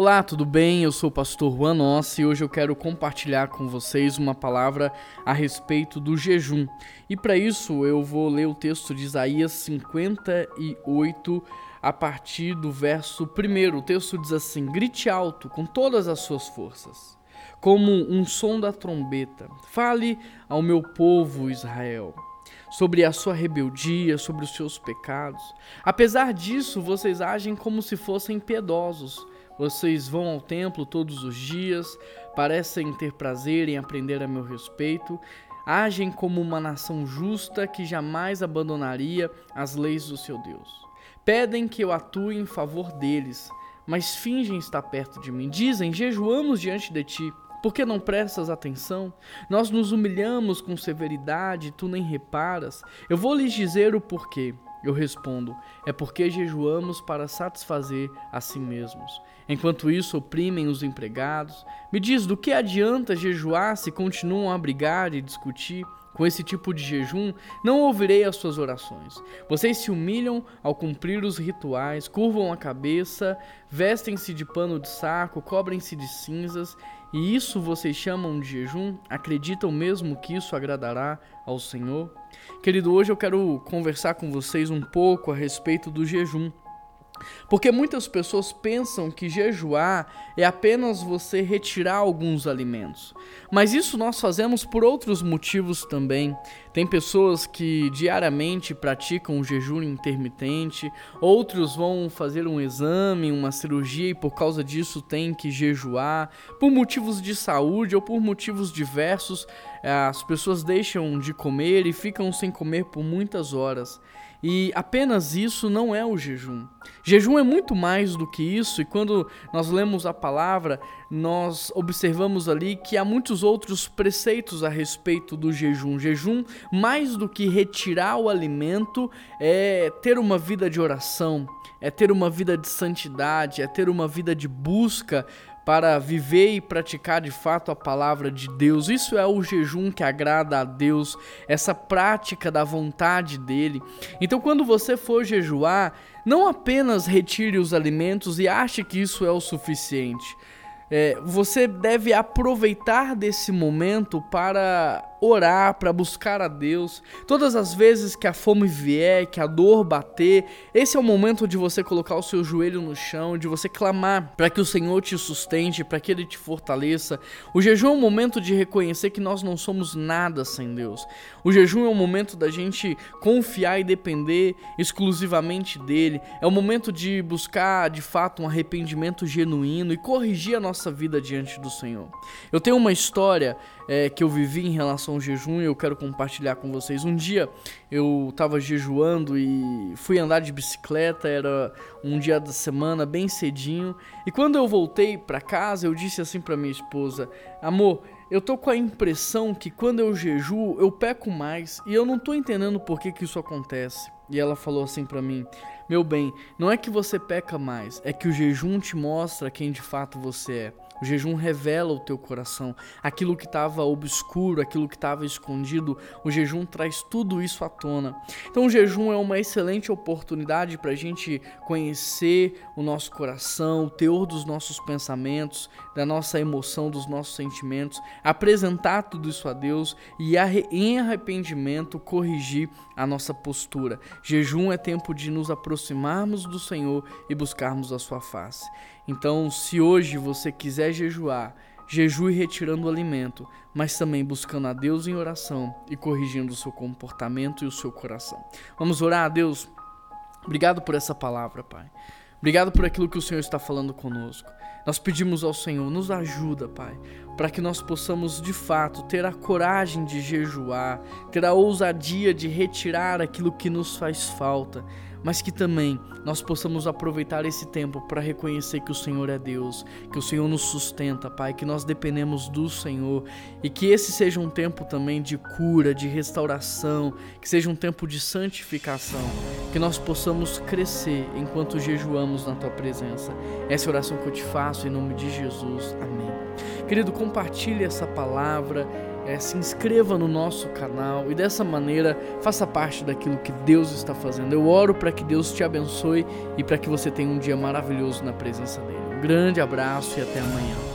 Olá, tudo bem? Eu sou o pastor Juan Nossi e hoje eu quero compartilhar com vocês uma palavra a respeito do jejum. E para isso eu vou ler o texto de Isaías 58 a partir do verso 1. O texto diz assim: Grite alto com todas as suas forças, como um som da trombeta. Fale ao meu povo Israel sobre a sua rebeldia, sobre os seus pecados. Apesar disso, vocês agem como se fossem piedosos vocês vão ao templo todos os dias, parecem ter prazer em aprender a meu respeito, agem como uma nação justa que jamais abandonaria as leis do seu Deus. Pedem que eu atue em favor deles, mas fingem estar perto de mim. Dizem: jejuamos diante de ti. Por que não prestas atenção? Nós nos humilhamos com severidade, tu nem reparas. Eu vou lhes dizer o porquê. Eu respondo: é porque jejuamos para satisfazer a si mesmos. Enquanto isso, oprimem os empregados. Me diz: do que adianta jejuar se continuam a brigar e discutir? Com esse tipo de jejum, não ouvirei as suas orações. Vocês se humilham ao cumprir os rituais, curvam a cabeça, vestem-se de pano de saco, cobrem-se de cinzas, e isso vocês chamam de jejum? Acreditam mesmo que isso agradará ao Senhor? Querido, hoje eu quero conversar com vocês um pouco a respeito do jejum. Porque muitas pessoas pensam que jejuar é apenas você retirar alguns alimentos. Mas isso nós fazemos por outros motivos também. Tem pessoas que diariamente praticam o jejum intermitente, outros vão fazer um exame, uma cirurgia e por causa disso têm que jejuar. Por motivos de saúde ou por motivos diversos, as pessoas deixam de comer e ficam sem comer por muitas horas. E apenas isso não é o jejum. Jejum é muito mais do que isso, e quando nós lemos a palavra, nós observamos ali que há muitos outros preceitos a respeito do jejum. Jejum, mais do que retirar o alimento, é ter uma vida de oração, é ter uma vida de santidade, é ter uma vida de busca para viver e praticar de fato a palavra de Deus. Isso é o jejum que agrada a Deus, essa prática da vontade dele. Então, quando você for jejuar, não apenas retire os alimentos e ache que isso é o suficiente. É, você deve aproveitar desse momento para orar, para buscar a Deus. Todas as vezes que a fome vier, que a dor bater, esse é o momento de você colocar o seu joelho no chão, de você clamar para que o Senhor te sustente, para que Ele te fortaleça. O jejum é um momento de reconhecer que nós não somos nada sem Deus. O jejum é um momento da gente confiar e depender exclusivamente dele. É o momento de buscar de fato um arrependimento genuíno e corrigir a nossa vida diante do Senhor. Eu tenho uma história é, que eu vivi em relação ao jejum e eu quero compartilhar com vocês. Um dia eu estava jejuando e fui andar de bicicleta, era um dia da semana, bem cedinho. E quando eu voltei para casa, eu disse assim para minha esposa: Amor, eu tô com a impressão que quando eu jejuo, eu peco mais e eu não tô entendendo por que, que isso acontece. E ela falou assim para mim: Meu bem, não é que você peca mais, é que o jejum te mostra quem de fato você é. O jejum revela o teu coração, aquilo que estava obscuro, aquilo que estava escondido. O jejum traz tudo isso à tona. Então, o jejum é uma excelente oportunidade para a gente conhecer o nosso coração, o teor dos nossos pensamentos, da nossa emoção, dos nossos sentimentos, apresentar tudo isso a Deus e, em arrependimento, corrigir a nossa postura. Jejum é tempo de nos aproximarmos do Senhor e buscarmos a sua face. Então, se hoje você quiser jejuar, jejue retirando o alimento, mas também buscando a Deus em oração e corrigindo o seu comportamento e o seu coração. Vamos orar a Deus. Obrigado por essa palavra, Pai. Obrigado por aquilo que o Senhor está falando conosco. Nós pedimos ao Senhor, nos ajuda, Pai, para que nós possamos de fato ter a coragem de jejuar, ter a ousadia de retirar aquilo que nos faz falta mas que também nós possamos aproveitar esse tempo para reconhecer que o Senhor é Deus, que o Senhor nos sustenta, Pai, que nós dependemos do Senhor e que esse seja um tempo também de cura, de restauração, que seja um tempo de santificação, que nós possamos crescer enquanto jejuamos na tua presença. Essa é oração que eu te faço em nome de Jesus. Amém. Querido, compartilhe essa palavra é, se inscreva no nosso canal e dessa maneira faça parte daquilo que Deus está fazendo. Eu oro para que Deus te abençoe e para que você tenha um dia maravilhoso na presença dEle. Grande abraço e até amanhã.